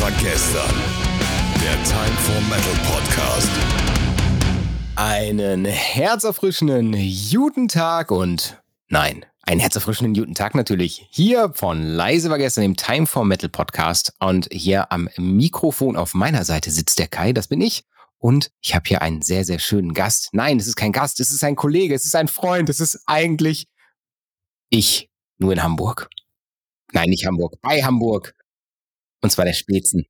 war gestern. Der Time for Metal Podcast. Einen herzerfrischenden guten Tag und nein, einen herzerfrischenden guten Tag natürlich hier von Leise war gestern im Time for Metal Podcast und hier am Mikrofon auf meiner Seite sitzt der Kai, das bin ich. Und ich habe hier einen sehr, sehr schönen Gast. Nein, es ist kein Gast, es ist ein Kollege, es ist ein Freund, es ist eigentlich ich, nur in Hamburg. Nein, nicht Hamburg, bei Hamburg. Und zwar der Spätzen.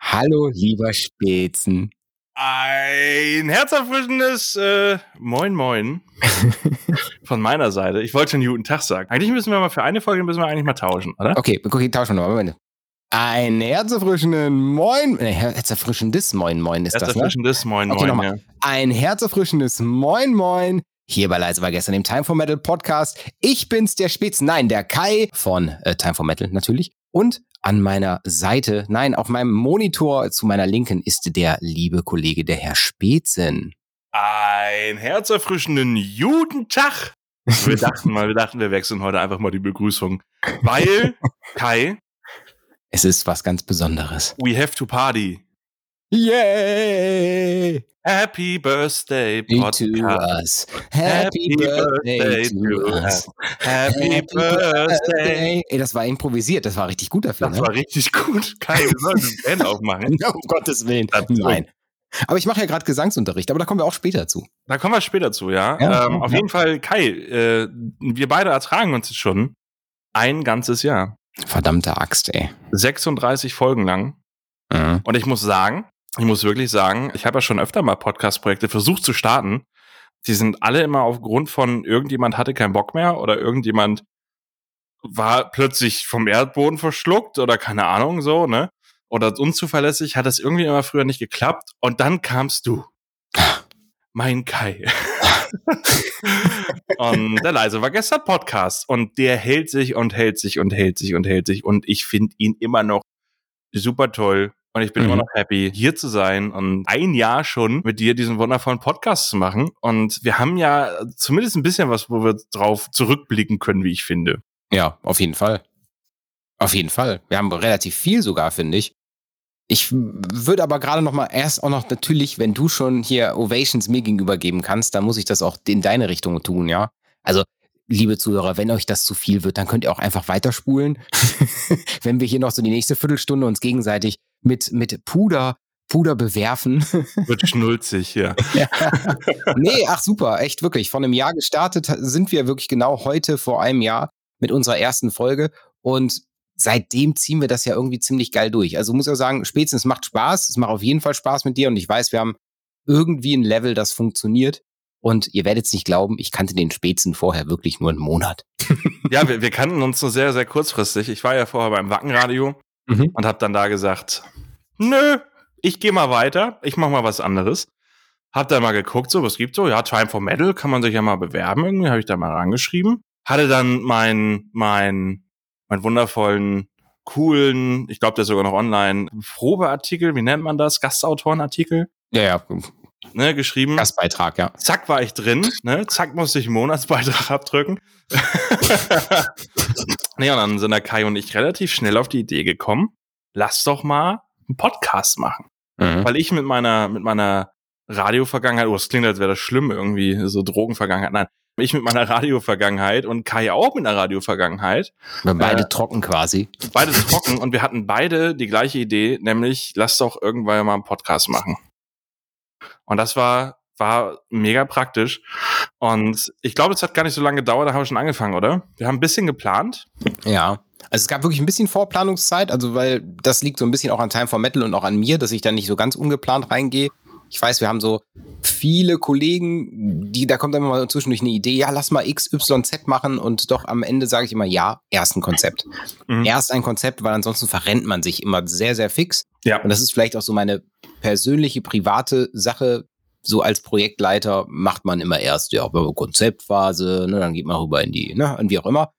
Hallo, lieber Spätzen. Ein herzerfrischendes äh, Moin Moin von meiner Seite. Ich wollte schon guten Tag sagen. Eigentlich müssen wir mal für eine Folge müssen wir eigentlich mal tauschen, oder? Okay, okay, tauschen wir mal. Moment. Ein herzerfrischenden Moin, äh, herzerfrischendes Moin Moin ist das, ne? Herzerfrischendes Moin Okay, Moin. nochmal. ja. Ein herzerfrischendes Moin Moin. Hier bei Leise war gestern im Time for Metal Podcast. Ich bin's, der Spitz, nein, der Kai von äh, Time for Metal natürlich. Und an meiner Seite, nein, auf meinem Monitor zu meiner Linken ist der liebe Kollege, der Herr Spätzen. Ein herzerfrischenden guten Tag. Wir dachten mal, wir dachten, wir wechseln heute einfach mal die Begrüßung. Weil, Kai, Es ist was ganz Besonderes. we have to party. Yay! Happy Birthday, To Podcast. us. Happy Birthday to us. Happy Birthday. Ey, das war improvisiert, das war richtig gut dafür. Das ne? war richtig gut. Kai, wir sollen eine Band aufmachen. um Gottes Willen. Nein. Aber ich mache ja gerade Gesangsunterricht, aber da kommen wir auch später zu. Da kommen wir später zu, ja. Ja, ähm, auf ja. jeden Fall, Kai, äh, wir beide ertragen uns jetzt schon ein ganzes Jahr. Verdammte Axt, ey. 36 Folgen lang. Mhm. Und ich muss sagen, ich muss wirklich sagen, ich habe ja schon öfter mal Podcast-Projekte versucht zu starten. Die sind alle immer aufgrund von irgendjemand hatte keinen Bock mehr oder irgendjemand war plötzlich vom Erdboden verschluckt oder keine Ahnung so, ne? Oder unzuverlässig, hat das irgendwie immer früher nicht geklappt. Und dann kamst du. Mein Kai. und der leise war gestern Podcast. Und der hält sich und hält sich und hält sich und hält sich. Und ich finde ihn immer noch super toll. Und ich bin Mhm. immer noch happy, hier zu sein und ein Jahr schon mit dir diesen wundervollen Podcast zu machen. Und wir haben ja zumindest ein bisschen was, wo wir drauf zurückblicken können, wie ich finde. Ja, auf jeden Fall. Auf jeden Fall. Wir haben relativ viel sogar, finde ich. Ich würde aber gerade noch mal erst auch noch natürlich, wenn du schon hier Ovations mir gegenüber geben kannst, dann muss ich das auch in deine Richtung tun, ja? Also, liebe Zuhörer, wenn euch das zu viel wird, dann könnt ihr auch einfach weiterspulen. wenn wir hier noch so die nächste Viertelstunde uns gegenseitig mit, mit Puder, Puder bewerfen. Wird schnulzig, ja. Ja. nee, ach super, echt wirklich. Vor einem Jahr gestartet sind wir wirklich genau heute vor einem Jahr mit unserer ersten Folge und seitdem ziehen wir das ja irgendwie ziemlich geil durch. Also muss ich auch sagen, spätestens macht Spaß. Es macht auf jeden Fall Spaß mit dir und ich weiß, wir haben irgendwie ein Level, das funktioniert. Und ihr werdet es nicht glauben, ich kannte den Spätzen vorher wirklich nur einen Monat. Ja, wir, wir kannten uns nur sehr, sehr kurzfristig. Ich war ja vorher beim Wackenradio Mhm. und habe dann da gesagt, nö, ich gehe mal weiter, ich mache mal was anderes. Hab dann mal geguckt, so was gibt's so, ja, Time for Metal, kann man sich ja mal bewerben, irgendwie habe ich da mal rangeschrieben. Hatte dann mein mein mein wundervollen coolen, ich glaube, der ist sogar noch online, Probeartikel, wie nennt man das? Gastautorenartikel, Ja, ja, ne, geschrieben. Gastbeitrag, ja. Zack war ich drin, ne? Zack musste ich einen Monatsbeitrag abdrücken. nee, und dann sind der Kai und ich relativ schnell auf die Idee gekommen, lass doch mal einen Podcast machen. Mhm. Weil ich mit meiner, mit meiner Radio-Vergangenheit, oh, das klingt, als wäre das schlimm irgendwie, so Drogenvergangenheit. Nein, ich mit meiner Radio-Vergangenheit und Kai auch mit einer Radio-Vergangenheit. Wir beide Äh, trocken quasi. Beide trocken und wir hatten beide die gleiche Idee, nämlich lass doch irgendwann mal einen Podcast machen. Und das war, war mega praktisch. Und ich glaube, es hat gar nicht so lange gedauert, da haben wir schon angefangen, oder? Wir haben ein bisschen geplant. Ja. Also es gab wirklich ein bisschen Vorplanungszeit, also weil das liegt so ein bisschen auch an Time for Metal und auch an mir, dass ich da nicht so ganz ungeplant reingehe. Ich weiß, wir haben so viele Kollegen, die, da kommt dann immer mal zwischendurch eine Idee, ja, lass mal XYZ machen und doch am Ende sage ich immer, ja, erst ein Konzept. Mhm. Erst ein Konzept, weil ansonsten verrennt man sich immer sehr, sehr fix. Ja. Und das ist vielleicht auch so meine persönliche, private Sache. So als Projektleiter macht man immer erst, ja, Konzeptphase, ne, dann geht man rüber in die, ne, und wie auch immer.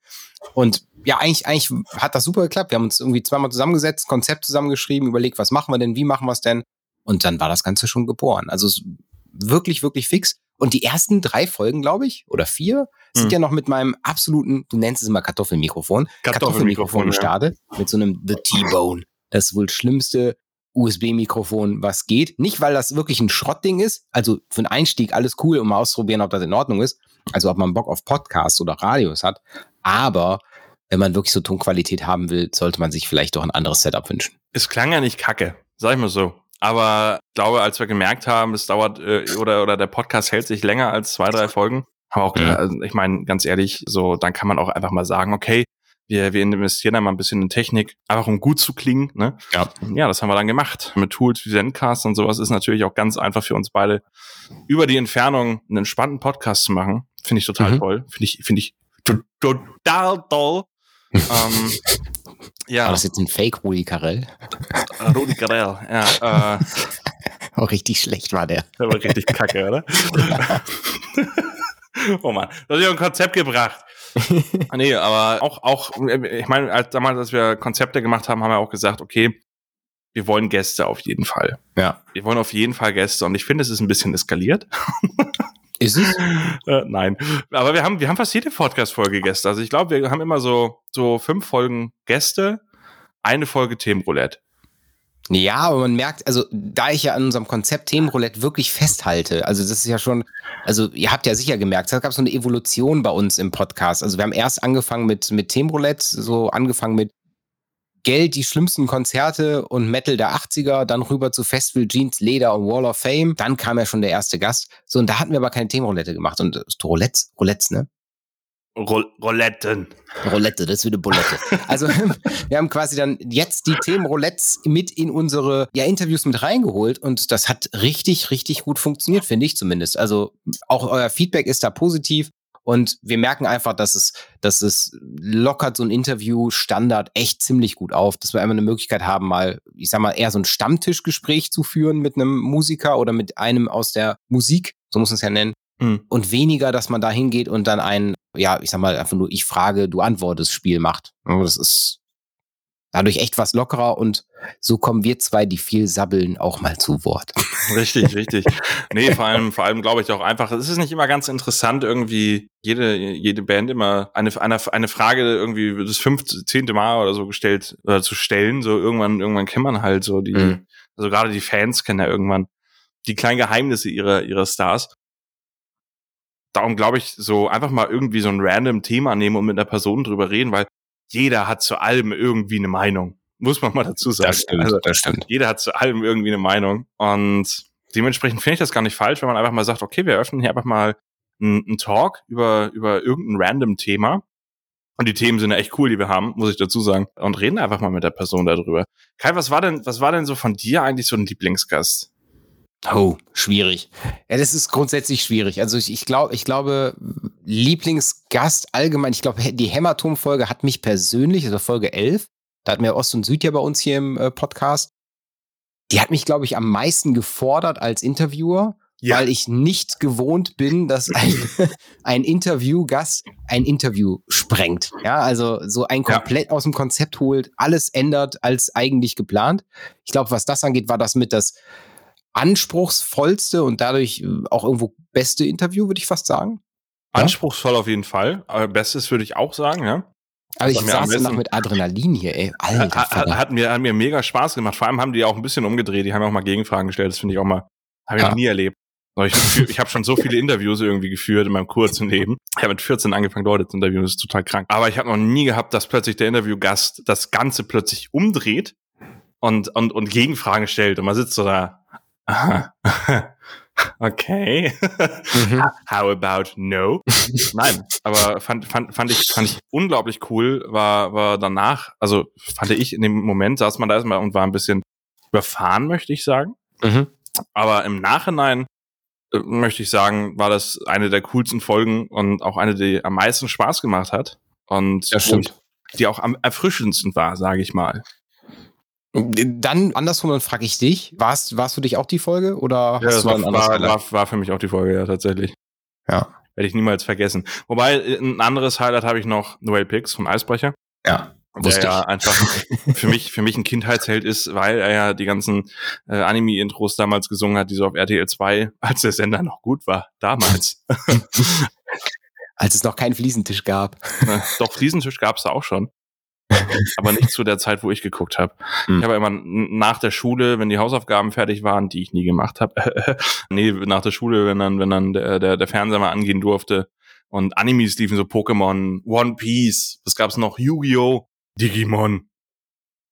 Und ja, eigentlich, eigentlich hat das super geklappt. Wir haben uns irgendwie zweimal zusammengesetzt, Konzept zusammengeschrieben, überlegt, was machen wir denn, wie machen wir es denn? Und dann war das Ganze schon geboren. Also es ist wirklich, wirklich fix. Und die ersten drei Folgen, glaube ich, oder vier, sind Hm. ja noch mit meinem absoluten, du nennst es immer Kartoffelmikrofon, Kartoffelmikrofon, ja. gestartet, mit so einem The T-Bone. das wohl schlimmste USB-Mikrofon, was geht. Nicht, weil das wirklich ein Schrottding ist. Also für einen Einstieg alles cool, um mal auszuprobieren, ob das in Ordnung ist. Also ob man Bock auf Podcasts oder Radios hat. Aber wenn man wirklich so Tonqualität haben will, sollte man sich vielleicht doch ein anderes Setup wünschen. Es klang ja nicht kacke, sag ich mal so. Aber ich glaube, als wir gemerkt haben, es dauert äh, oder, oder der Podcast hält sich länger als zwei, drei Folgen, haben wir auch, Ja. also ich meine, ganz ehrlich, so, dann kann man auch einfach mal sagen, okay, wir, wir investieren da mal ein bisschen in Technik, einfach um gut zu klingen. Ne? Ja. ja, das haben wir dann gemacht. Mit Tools wie Zencast und sowas ist natürlich auch ganz einfach für uns beide, über die Entfernung einen entspannten Podcast zu machen. Finde ich total Mhm. toll. Finde ich, finde ich to- total toll. ähm, ja, War das jetzt ein Fake Rudi Carell? Rudi Carell, ja, äh, Oh, richtig schlecht war der. der war richtig kacke, oder? oh Mann, das ist ja ein Konzept gebracht. nee, aber auch, auch, ich meine, als damals, als wir Konzepte gemacht haben, haben wir auch gesagt, okay, wir wollen Gäste auf jeden Fall. Ja. Wir wollen auf jeden Fall Gäste und ich finde, es ist ein bisschen eskaliert. Ist es? Äh, nein, aber wir haben, wir haben fast jede Podcast-Folge Gäste. Also ich glaube, wir haben immer so, so fünf Folgen Gäste, eine Folge Themenroulette. Ja, aber man merkt, also da ich ja an unserem Konzept Themenroulette wirklich festhalte, also das ist ja schon, also ihr habt ja sicher gemerkt, es gab so eine Evolution bei uns im Podcast. Also wir haben erst angefangen mit, mit Themenroulette, so angefangen mit Geld, die schlimmsten Konzerte und Metal der 80er, dann rüber zu Festival, Jeans, Leder und Wall of Fame. Dann kam ja schon der erste Gast. So, und da hatten wir aber keine Themenroulette gemacht. Und äh, Roulettes, Roulettes, ne? Roul Rouletten. Roulette, das ist wieder Bulette. Also wir haben quasi dann jetzt die Themen Roulettes mit in unsere ja, Interviews mit reingeholt und das hat richtig, richtig gut funktioniert, finde ich zumindest. Also auch euer Feedback ist da positiv und wir merken einfach, dass es, dass es lockert so ein Interview-Standard echt ziemlich gut auf, dass wir einfach eine Möglichkeit haben, mal, ich sag mal, eher so ein Stammtischgespräch zu führen mit einem Musiker oder mit einem aus der Musik, so muss man es ja nennen Mhm. und weniger, dass man da hingeht und dann ein, ja, ich sag mal, einfach nur ich frage, du antwortest Spiel macht. Das ist dadurch echt was lockerer und so kommen wir zwei, die viel sabbeln, auch mal zu Wort. Richtig, richtig. Nee, vor allem, vor allem glaube ich auch einfach, es ist nicht immer ganz interessant, irgendwie jede, jede Band immer eine, eine, eine Frage irgendwie das fünfte, zehnte Mal oder so gestellt oder zu stellen. So irgendwann, irgendwann kennt man halt so die, Mhm. also gerade die Fans kennen ja irgendwann die kleinen Geheimnisse ihrer, ihrer Stars. Darum glaube ich, so einfach mal irgendwie so ein random Thema nehmen und mit einer Person drüber reden, weil jeder hat zu allem irgendwie eine Meinung. Muss man mal dazu sagen. Also, das stimmt. jeder hat zu allem irgendwie eine Meinung. Und dementsprechend finde ich das gar nicht falsch, wenn man einfach mal sagt, okay, wir öffnen hier einfach mal einen, einen Talk über, über irgendein random Thema. Und die Themen sind ja echt cool, die wir haben, muss ich dazu sagen. Und reden einfach mal mit der Person darüber. Kai, was war denn, was war denn so von dir eigentlich so ein Lieblingsgast? Oh, schwierig. Ja, das ist grundsätzlich schwierig. Also ich, ich glaube, ich glaube, Lieblingsgast allgemein, ich glaube, die Hämatom-Folge hat mich persönlich, also Folge 11, da hatten wir Ost und Süd ja bei uns hier im äh, Podcast, die hat mich, glaube ich, am meisten gefordert als Interviewer, weil ich nicht gewohnt bin, dass ein, ein Interviewgast ein Interview sprengt. Ja, also so ein Ja. komplett aus dem Konzept holt, alles ändert als eigentlich geplant. Ich glaube, was das angeht, war das mit das anspruchsvollste und dadurch äh, auch irgendwo beste Interview, würde ich fast sagen. Ja? Anspruchsvoll auf jeden Fall. Aber Bestes würde ich auch sagen, ja. Aber ich saß besten- mit Adrenalin hier, ey. Alter, Hat, hat, hat, mir, hat mir mega Spaß gemacht. Vor allem haben die auch ein bisschen umgedreht. Die haben auch mal Gegenfragen gestellt. Das finde ich auch mal, habe ich Ja. noch nie erlebt. Ich, ich habe schon so viele Interviews irgendwie geführt in meinem kurzen Leben. Ich habe mit 14 angefangen, Leute zu interviewen. Das ist total krank. Aber ich habe noch nie gehabt, dass plötzlich der Interviewgast das Ganze plötzlich umdreht und, und, und Gegenfragen stellt. Und man sitzt so da. Aha. Okay. Mhm. How about no? Nein, aber fand, fand, fand, ich, fand ich unglaublich cool, war, war danach, also fand ich in dem Moment, saß man da erstmal und war ein bisschen überfahren, möchte ich sagen. Mhm. Aber im Nachhinein äh, möchte ich sagen, war das eine der coolsten Folgen und auch eine, die am meisten Spaß gemacht hat. Und ich, die auch am erfrischendsten war, sage ich mal. Dann andersrum, dann frage ich dich, warst, warst für dich auch die Folge oder Ja, hast das du war, war, war, war für mich auch die Folge, ja, tatsächlich. Ja. Werde ich niemals vergessen. Wobei, äh, ein anderes Highlight habe ich noch, Noel Pix von Eisbrecher. Ja. der ja ich. einfach für mich, für mich ein Kindheitsheld ist, weil er ja die ganzen äh, Anime-Intros damals gesungen hat, die so auf RTL 2, als der Sender noch gut war, damals. Als es noch keinen Fliesentisch gab. Doch, Fliesentisch gab's da auch schon. aber nicht zu der Zeit, wo ich geguckt habe. Hm. Ich habe immer nach der Schule, wenn die Hausaufgaben fertig waren, die ich nie gemacht habe, nee, nach der Schule, wenn dann, wenn dann der, der, der Fernseher mal angehen durfte und Animes liefen, so Pokémon, One Piece, was gab's noch, Yu-Gi-Oh!, Digimon.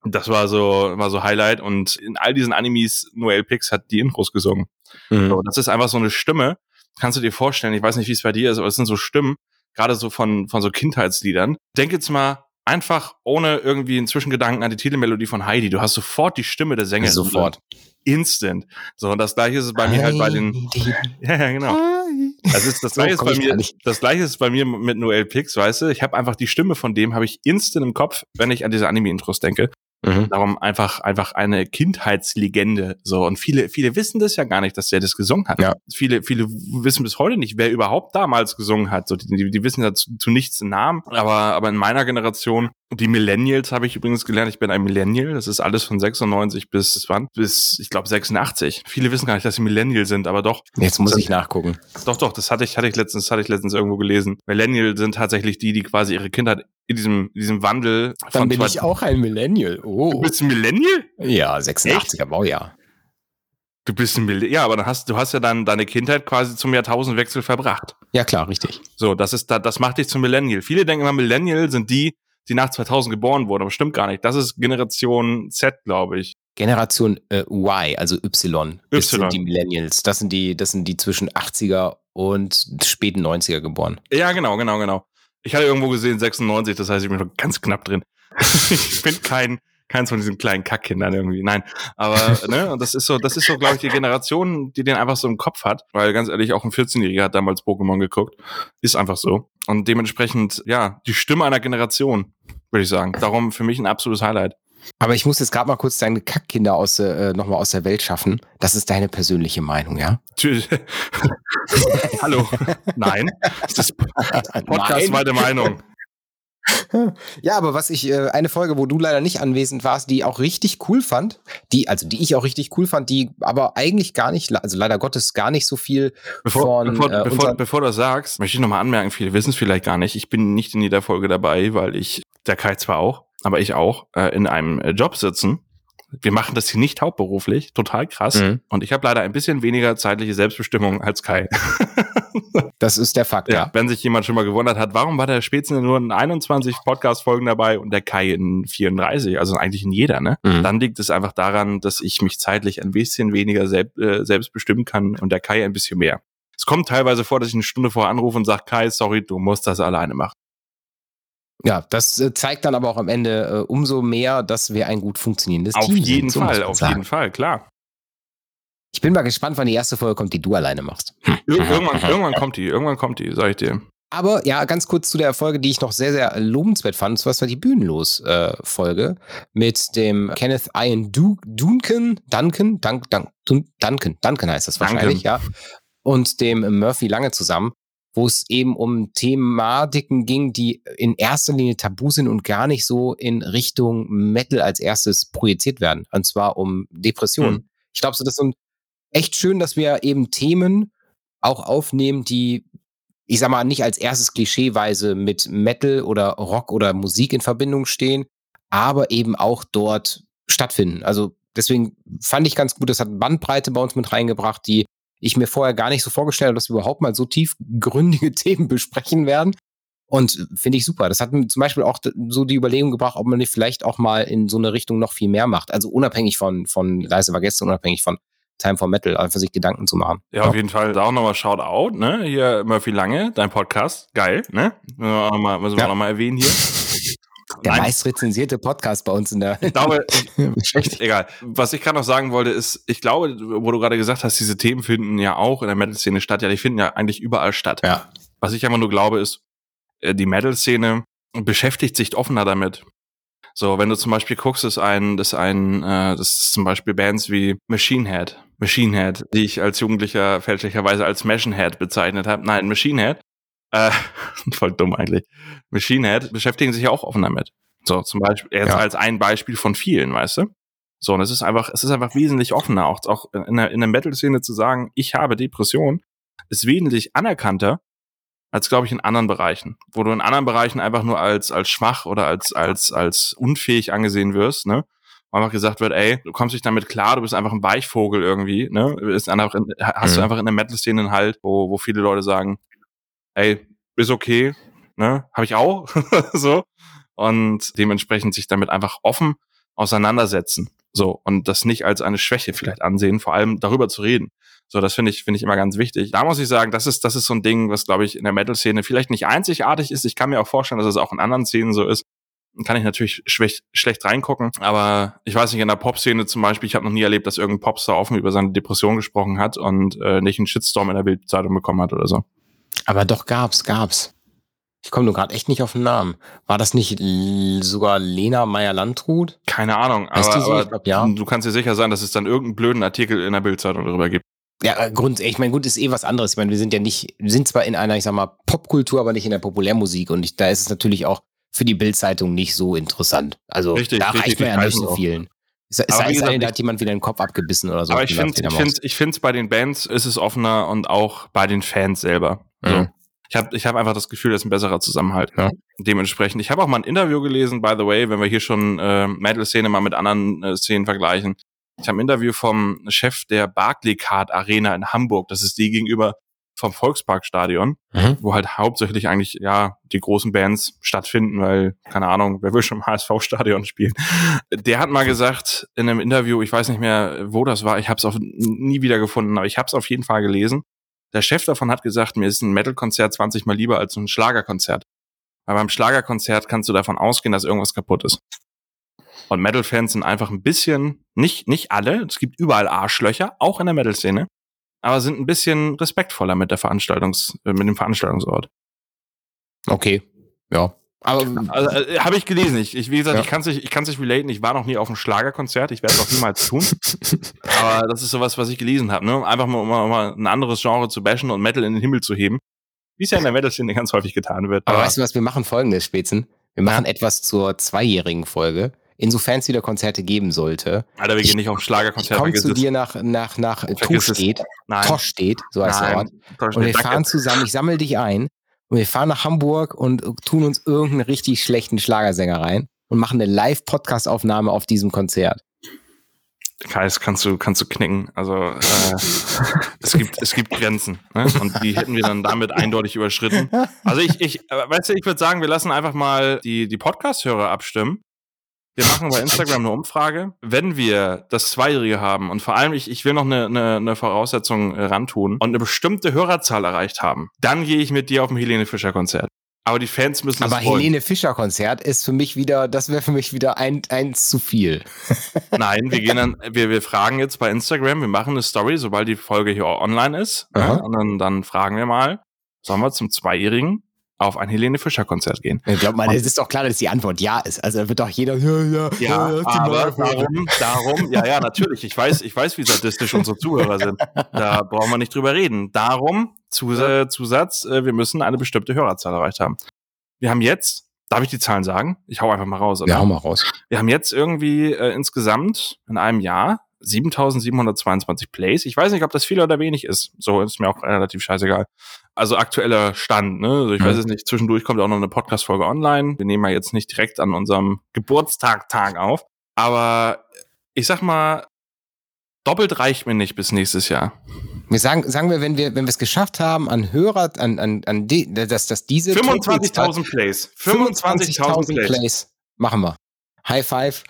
Das war so, war so Highlight und in all diesen Animes, Noel Pix hat die Intros gesungen. Mhm. So, das ist einfach so eine Stimme. Kannst du dir vorstellen, ich weiß nicht, wie es bei dir ist, aber es sind so Stimmen, gerade so von, von so Kindheitsliedern. Denk jetzt mal einfach ohne irgendwie einen Zwischengedanken an die Titelmelodie von Heidi. Du hast sofort die Stimme der Sängerin. Sofort. Instant. So, und das gleiche ist es bei mir halt bei den, ja, ja, genau. Das ist das So gleiche ist bei mir, das gleiche ist bei mir mit Noel Pix, weißt du? Ich habe einfach die Stimme von dem habe ich instant im Kopf, wenn ich an diese Anime-Intros denke. Mhm. Darum einfach, einfach eine Kindheitslegende. So. Und viele, viele wissen das ja gar nicht, dass der das gesungen hat. Ja. Viele, viele wissen bis heute nicht, wer überhaupt damals gesungen hat. So, die, die, wissen ja zu, zu nichts einen Namen. Aber, aber in meiner Generation, die Millennials habe ich übrigens gelernt, ich bin ein Millennial. Das ist alles von 96 bis, wann? Bis, ich glaube, 86. Viele wissen gar nicht, dass sie Millennial sind, aber doch. Jetzt muss ich nachgucken. Doch, doch, das hatte ich, hatte ich letztens, hatte ich letztens irgendwo gelesen. Millennial sind tatsächlich die, die quasi ihre Kindheit in diesem, in diesem Wandel Dann bin zwei- ich auch ein Millennial. Du Oh. bist ein Millennial? Ja, 86er Baujahr. Du bist ein Millennial. Ja, aber dann hast, du hast ja dann deine Kindheit quasi zum Jahrtausendwechsel verbracht. Ja, klar, richtig. So, das ist, da- das macht dich zum Millennial. Viele denken immer, Millennial sind die, die nach 2000 geboren wurden, aber stimmt gar nicht. Das ist Generation Z, glaube ich. Generation äh, Y, also Y, das Y. sind die Millennials. Das sind die, das sind die zwischen 80er und späten 90er geboren. Ja, genau, genau, genau. Ich hatte irgendwo gesehen 96, das heißt, ich bin noch ganz knapp drin. ich bin kein, keins von diesen kleinen Kackkindern irgendwie. Nein, aber ne, und das ist so, das ist so, glaube ich, die Generation, die den einfach so im Kopf hat, weil ganz ehrlich, auch ein 14-Jähriger hat damals Pokémon geguckt, ist einfach so. Und dementsprechend, ja, die Stimme einer Generation, würde ich sagen. Darum für mich ein absolutes Highlight. Aber ich muss jetzt gerade mal kurz deine Kackkinder aus, äh, nochmal aus der Welt schaffen. Das ist deine persönliche Meinung, ja? Tschüss. Hallo. Nein. Das ist Podcast Nein. meine Meinung. Ja, aber was ich, äh, eine Folge, wo du leider nicht anwesend warst, die auch richtig cool fand, die, also die ich auch richtig cool fand, die aber eigentlich gar nicht, also leider Gottes gar nicht so viel Bevor, von bevor, äh, bevor, bevor du das sagst, möchte ich nochmal anmerken, viele wissen es vielleicht gar nicht. Ich bin nicht in jeder Folge dabei, weil ich, der Kai zwar auch, aber ich auch, äh, in einem äh, Job sitzen. Wir machen das hier nicht hauptberuflich, total krass. Mhm. Und ich habe leider ein bisschen weniger zeitliche Selbstbestimmung als Kai. Das ist der Fakt, Ja, ja. wenn sich jemand schon mal gewundert hat, warum war der Spätzle nur in 21 Podcast-Folgen dabei und der Kai in 34, also eigentlich in jeder, ne? Mhm. Dann liegt es einfach daran, dass ich mich zeitlich ein bisschen weniger selb, äh, selbst bestimmen kann und der Kai ein bisschen mehr. Es kommt teilweise vor, dass ich eine Stunde vorher anrufe und sage, Kai, sorry, du musst das alleine machen. Ja, das äh, zeigt dann aber auch am Ende äh, umso mehr, dass wir ein gut funktionierendes Auf Team jeden sind. so muss Fall, auf sagen. jeden Fall, klar. Ich bin mal gespannt, wann die erste Folge kommt, die du alleine machst. Ir irgendwann, irgendwann kommt die, irgendwann kommt die, sag ich dir. Aber ja, ganz kurz zu der Folge, die ich noch sehr, sehr lobenswert fand. Das war die Bühnenlos-Folge mit dem Kenneth Ian du Duncan, Duncan, Dun Dun Dun Duncan, Duncan heißt das wahrscheinlich, ja. Und dem Murphy Lange zusammen, wo es eben um Thematiken ging, die in erster Linie tabu sind und gar nicht so in Richtung Metal als erstes projiziert werden. Und zwar um Depressionen. Mhm. Ich glaube, so das ist so ein echt schön, dass wir eben Themen auch aufnehmen, die ich sag mal, nicht als erstes klischeeweise mit Metal oder Rock oder Musik in Verbindung stehen, aber eben auch dort stattfinden. Also deswegen fand ich ganz gut, das hat Bandbreite bei uns mit reingebracht, die ich mir vorher gar nicht so vorgestellt habe, dass wir überhaupt mal so tiefgründige Themen besprechen werden. Und finde ich super. Das hat zum Beispiel auch so die Überlegung gebracht, ob man nicht vielleicht auch mal in so eine Richtung noch viel mehr macht. Also unabhängig von, von Leise war gestern, unabhängig von Time for Metal, einfach sich Gedanken zu machen. Ja, auf jeden Fall. Da auch nochmal Shoutout, ne? Hier Murphy Lange, dein Podcast. Geil, ne? Müssen wir auch noch mal, müssen wir Ja. auch noch mal erwähnen hier. Der Nein. meist rezensierte Podcast bei uns in der. Ich glaube, Echt? egal. Was ich gerade noch sagen wollte, ist, ich glaube, wo du gerade gesagt hast, diese Themen finden ja auch in der Metal-Szene statt. Ja, die finden ja eigentlich überall statt. Ja. Was ich einfach nur glaube, ist, äh, die Metal-Szene beschäftigt sich offener damit. So, wenn du zum Beispiel guckst, ist ein, das ist ein, äh, das ist zum Beispiel Bands wie Machine Head, Machine Head, die ich als Jugendlicher fälschlicherweise als Machine Head bezeichnet habe. Nein, Machine Head, äh, voll dumm eigentlich. Machine Head beschäftigen sich ja auch offen damit. So, zum Beispiel, jetzt Ja. als ein Beispiel von vielen, weißt du? So, und es ist einfach, es ist einfach wesentlich offener, auch, auch in der, in der Metal-Szene zu sagen, ich habe Depression, ist wesentlich anerkannter, als, glaube ich, in anderen Bereichen. Wo du in anderen Bereichen einfach nur als, als schwach oder als, als, als unfähig angesehen wirst, ne? Wo einfach gesagt wird, ey, du kommst nicht damit klar, du bist einfach ein Weichvogel irgendwie, ne? Ist einfach in, hast Mhm. du einfach in der Metal-Szene einen Halt, wo, wo viele Leute sagen, ey, ist okay, ne? Habe ich auch, so. Und dementsprechend sich damit einfach offen auseinandersetzen. So. Und das nicht als eine Schwäche vielleicht ansehen, vor allem darüber zu reden. So, das finde ich, finde ich immer ganz wichtig. Da muss ich sagen, das ist, das ist so ein Ding, was, glaube ich, in der Metal-Szene vielleicht nicht einzigartig ist. Ich kann mir auch vorstellen, dass es auch in anderen Szenen so ist. Kann ich natürlich schlecht, schlecht reingucken. Aber ich weiß nicht, in der Pop-Szene zum Beispiel, ich habe noch nie erlebt, dass irgendein Popstar offen über seine Depression gesprochen hat und äh, nicht einen Shitstorm in der Bildzeitung bekommen hat oder so. Aber doch gab's, gab's. Ich komme nur gerade echt nicht auf den Namen. War das nicht sogar Lena Meyer-Landrut? Keine Ahnung, Heißt aber, so? aber glaub, ja. du kannst dir sicher sein, dass es dann irgendeinen blöden Artikel in der Bildzeitung darüber gibt. Ja, äh, Grund, ich meine, gut, ist eh was anderes. Ich meine, wir sind ja nicht, wir sind zwar in einer, ich sag mal, Popkultur, aber nicht in der Populärmusik. Und ich, da ist es natürlich auch für die Bildzeitung nicht so interessant. Also Richtig, da richtig, reicht die ja nicht so vielen. Es, es sei es denn, da hat jemand wieder den Kopf abgebissen oder so. aber ich finde, Maus. finde, ich finde, bei den Bands ist es offener und auch bei den Fans selber. So. Mhm. Ich habe ich hab einfach das Gefühl, das ist ein besserer Zusammenhalt. Ja. Dementsprechend. Ich habe auch mal ein Interview gelesen, by the way, wenn wir hier schon äh, Metal-Szene mal mit anderen äh, Szenen vergleichen. Ich habe ein Interview vom Chef der Barclaycard Arena in Hamburg. Das ist die gegenüber vom Volksparkstadion, Mhm. wo halt hauptsächlich eigentlich ja die großen Bands stattfinden, weil keine Ahnung, wer will schon im HSV-Stadion spielen? Der hat mal gesagt in einem Interview, ich weiß nicht mehr, wo das war, ich habe es nie wieder gefunden, aber ich habe es auf jeden Fall gelesen. Der Chef davon hat gesagt, mir ist ein Metal-Konzert 20 mal lieber als ein Schlagerkonzert. Weil beim Schlagerkonzert kannst du davon ausgehen, dass irgendwas kaputt ist. Und Metal-Fans sind einfach ein bisschen, nicht, nicht alle, es gibt überall Arschlöcher, auch in der Metal-Szene, aber sind ein bisschen respektvoller mit der Veranstaltungs, äh, mit dem Veranstaltungsort. Okay. Ja. Aber Also, äh, habe ich gelesen. Ich, ich wie gesagt, Ja. ich kann es nicht, ich kann's nicht relaten. Ich war noch nie auf einem Schlagerkonzert. Ich werde es auch niemals tun. Aber das ist sowas, was ich gelesen habe. Ne? Einfach mal, um mal, mal ein anderes Genre zu bashen und Metal in den Himmel zu heben. Wie es ja in der Metal-Szene ganz häufig getan wird. Aber weißt du was, wir machen folgendes, Spätzen. Wir machen etwas zur zweijährigen Folge. Insofern es wieder Konzerte geben sollte. Alter, wir ich- gehen nicht auf ein Ich komme zu dir nach, nach, nach. Tostedt. Tostedt, so heißt der Ort. Tosch Und wir. Danke. fahren zusammen, ich sammle dich ein und wir fahren nach Hamburg und tun uns irgendeinen richtig schlechten Schlagersänger rein und machen eine Live-Podcast-Aufnahme auf diesem Konzert. Kais, kannst du, kannst du knicken. Also äh, es gibt, es gibt Grenzen. Ne? Und die hätten wir dann damit eindeutig überschritten. Also ich, ich, äh, weißt du, ich würde sagen, wir lassen einfach mal die, die Podcast-Hörer abstimmen. Wir machen bei Instagram eine Umfrage. Wenn wir das Zweijährige haben und vor allem ich, ich will noch eine, eine, eine Voraussetzung äh, rantun und eine bestimmte Hörerzahl erreicht haben, dann gehe ich mit dir auf ein Helene Fischer Konzert. Aber die Fans müssen Aber. Helene Fischer Konzert ist für mich wieder, das wäre für mich wieder ein, eins zu viel. Nein, wir gehen dann, wir, wir fragen jetzt bei Instagram, wir machen eine Story, sobald die Folge hier online ist. Ja, und dann, dann fragen wir mal, sollen wir zum Zweijährigen auf ein Helene Fischer Konzert gehen? Ich glaube mal, es ist doch klar, dass die Antwort ja ist. Also wird doch jeder, ja, ja, Ja, ja, aber darum, darum, ja, ja, natürlich. Ich weiß, ich weiß, wie sadistisch unsere Zuhörer sind. Da brauchen wir nicht drüber reden. Darum, Zus Zusatz, äh, wir müssen eine bestimmte Hörerzahl erreicht haben. Wir haben jetzt, darf ich die Zahlen sagen? Ich hau einfach mal raus, oder? Ja, hau mal raus. Wir haben jetzt irgendwie äh, insgesamt in einem Jahr 7722 Plays. Ich weiß nicht, ob das viel oder wenig ist. So ist mir auch relativ scheißegal. Also aktueller Stand, ne? Also ich Mhm. weiß es nicht, zwischendurch kommt auch noch eine Podcast-Folge online. Wir nehmen ja jetzt nicht direkt an unserem Geburtstag-Tag auf. Aber ich sag mal, doppelt reicht mir nicht bis nächstes Jahr. Wir sagen, sagen wir, wenn wir, wenn wir es geschafft haben, an Hörer, an, an, an die, dass, dass diese 25.000 Plays. 25.000 Plays. Plays. Machen wir. High Five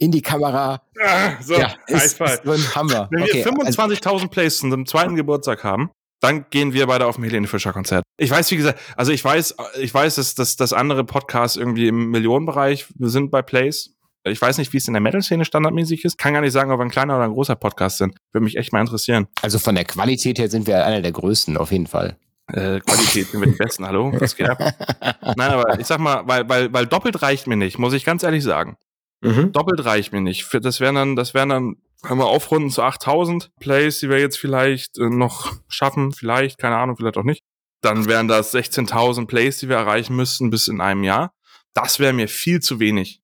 in die Kamera. Ah, so, ja, ist, ist drin, haben wir. Wenn Okay, wir also, 25.000 Plays zu unserem zweiten Geburtstag haben, dann gehen wir beide auf ein Helene Fischer Konzert. Ich weiß, wie gesagt, also ich weiß, ich weiß, dass, dass, dass andere Podcasts irgendwie im Millionenbereich sind bei Plays. Ich weiß nicht, wie es in der Metal-Szene standardmäßig ist. Kann gar nicht sagen, ob wir ein kleiner oder ein großer Podcast sind. Würde mich echt mal interessieren. also von der Qualität her sind wir einer der größten, auf jeden Fall. Äh, Qualität sind wir die Besten, hallo? Was geht ab? Nein, aber ich sag mal, weil, weil, weil doppelt reicht mir nicht, muss ich ganz ehrlich sagen. Mhm. Doppelt reicht mir nicht. Das wären dann, das wären dann, wenn wir aufrunden zu 8000 Plays, die wir jetzt vielleicht äh, noch schaffen, vielleicht, keine Ahnung, vielleicht auch nicht. Dann wären das 16.000 Plays, die wir erreichen müssten bis in einem Jahr. Das wäre mir viel zu wenig.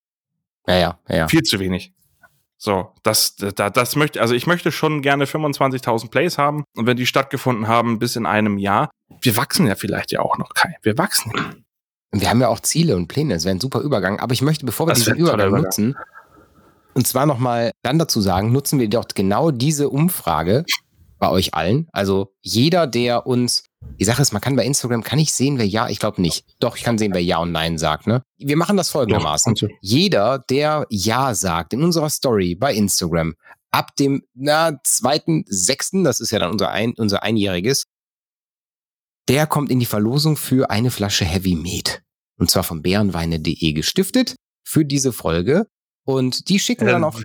Ja, ja, ja. Viel zu wenig. So, das, da, das möchte, also ich möchte schon gerne 25.000 Plays haben. Und wenn die stattgefunden haben bis in einem Jahr, wir wachsen ja vielleicht ja auch noch, Kai. Wir wachsen. Und wir haben ja auch Ziele und Pläne. Das wäre ein super Übergang. Aber ich möchte, bevor wir Das diesen Übergang Übergang. nutzen, und zwar nochmal dann dazu sagen, nutzen wir doch genau diese Umfrage bei euch allen. Also jeder, der uns, die Sache ist, man kann bei Instagram, kann ich sehen, wer ja, ich glaube nicht. Doch, ich kann sehen, wer ja und nein sagt. Ne? Wir machen das folgendermaßen. Du. Jeder, der ja sagt in unserer Story bei Instagram, ab dem na, zweiten, sechsten, das ist ja dann unser, ein, unser einjähriges, der kommt in die Verlosung für eine Flasche Heavy Meat. Und zwar von bärenweine.de gestiftet für diese Folge. Und die schicken wir dann auch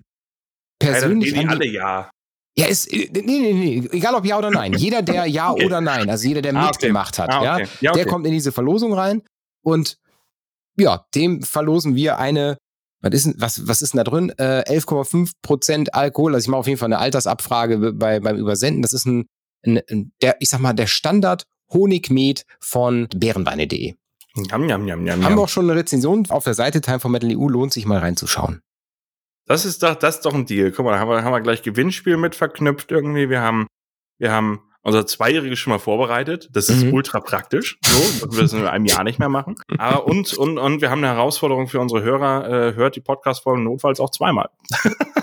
persönlich an die, alle ja. ja, ist, äh, nee, nee, nee, egal ob ja oder nein. Jeder, der ja Okay. oder nein, also jeder, der Ah, okay. mitgemacht hat, Ah, ja, okay. ja, okay. der kommt in diese Verlosung rein und ja, dem verlosen wir eine, was ist, denn- was, was ist denn da drin? Äh, 11,5 Prozent Alkohol. Also ich mache auf jeden Fall eine Altersabfrage bei, beim Übersenden. Das ist ein, ein, ein der, ich sag mal, der Standard Honigmet von bärenweine.de. Jam, jam, jam, jam, Haben wir auch schon eine Rezension auf der Seite Time for Metal EU, lohnt sich mal reinzuschauen. Das ist doch, das ist doch ein Deal. Guck mal, da haben wir, haben wir gleich Gewinnspiel mit verknüpft irgendwie. Wir haben, wir haben unser Zweijähriges schon mal vorbereitet. Das ist Mhm. ultra praktisch. So, würden wir das in einem Jahr nicht mehr machen. Aber und, und, und wir haben eine Herausforderung für unsere Hörer. Äh, hört die Podcast-Folgen notfalls auch zweimal.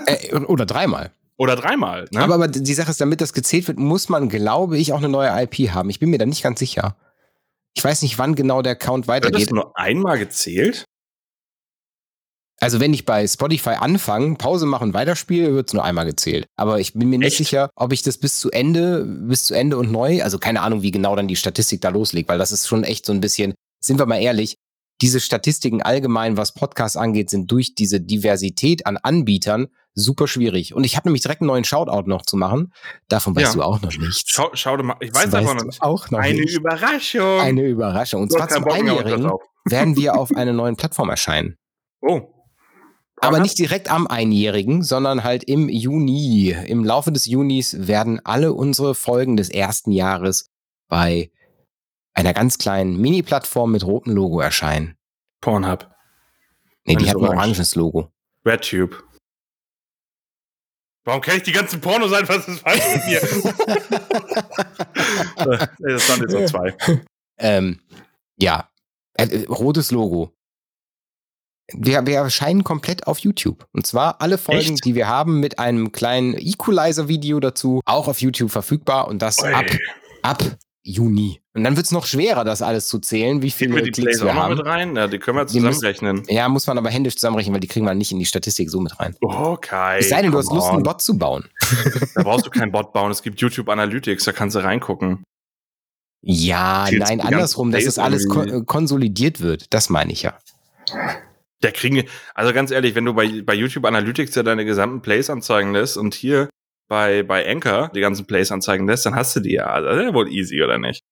Äh, oder dreimal. Oder dreimal. Ne? Aber, aber die Sache ist, damit das gezählt wird, muss man, glaube ich, auch eine neue IP haben. Ich bin mir da nicht ganz sicher. Ich weiß nicht, wann genau der Count wird das weitergeht. nur einmal gezählt? Also wenn ich bei Spotify anfange, Pause mache und weiterspiele, wird es nur einmal gezählt. Aber ich bin mir nicht Echt? sicher, ob ich das bis zu Ende, bis zu Ende und neu, also keine Ahnung, wie genau dann die Statistik da loslegt, weil das ist schon echt so ein bisschen, sind wir mal ehrlich, diese Statistiken allgemein, was Podcasts angeht, sind durch diese Diversität an Anbietern super schwierig. Und ich habe nämlich direkt einen neuen Shoutout noch zu machen. Davon weißt Ja. du auch noch nichts. Schau, schau mal. Ich weiß davon noch nicht. auch noch Eine nicht. Überraschung. Eine Überraschung. Und Du zwar zum Einjährigen werden wir auf einer neuen Plattform erscheinen. Oh. Aber Aha. nicht direkt am Einjährigen, sondern halt im Juni. Im Laufe des Junis werden alle unsere Folgen des ersten Jahres bei einer ganz kleinen Mini-Plattform mit rotem Logo erscheinen. Pornhub. Nee, Meine die hat ein oranges Logo. RedTube. Warum kenne ich die ganzen Pornoseiten? Was ist falsch mit mir? nee, das waren jetzt nur zwei. Ähm, ja, äh, äh, rotes Logo. Wir, wir erscheinen komplett auf YouTube. Und zwar alle Folgen, Echt? die wir haben, mit einem kleinen Equalizer-Video dazu, auch auf YouTube verfügbar. Und das ab, ab Juni. Und dann wird's noch schwerer, das alles zu zählen, wie Nehmen wir viele die Klicks Plays wir haben. mit rein? Ja, die können wir Die müssen- zusammenrechnen. Ja, muss man aber händisch zusammenrechnen, weil die kriegen wir nicht in die Statistik so mit rein. Okay. Es sei denn, du hast Lust, einen. Bot zu bauen. Da brauchst du keinen Bot bauen. Es gibt YouTube Analytics, da kannst du reingucken. Ja, Jetzt nein, andersrum, dass das alles ko konsolidiert wird. Das meine ich ja. Der kriegen, wir- also ganz ehrlich, wenn du bei, bei YouTube Analytics ja deine gesamten Plays anzeigen lässt und hier bei, bei Anchor die ganzen Plays anzeigen lässt, dann hast du die ja. Also, das ist ja wohl easy, oder nicht?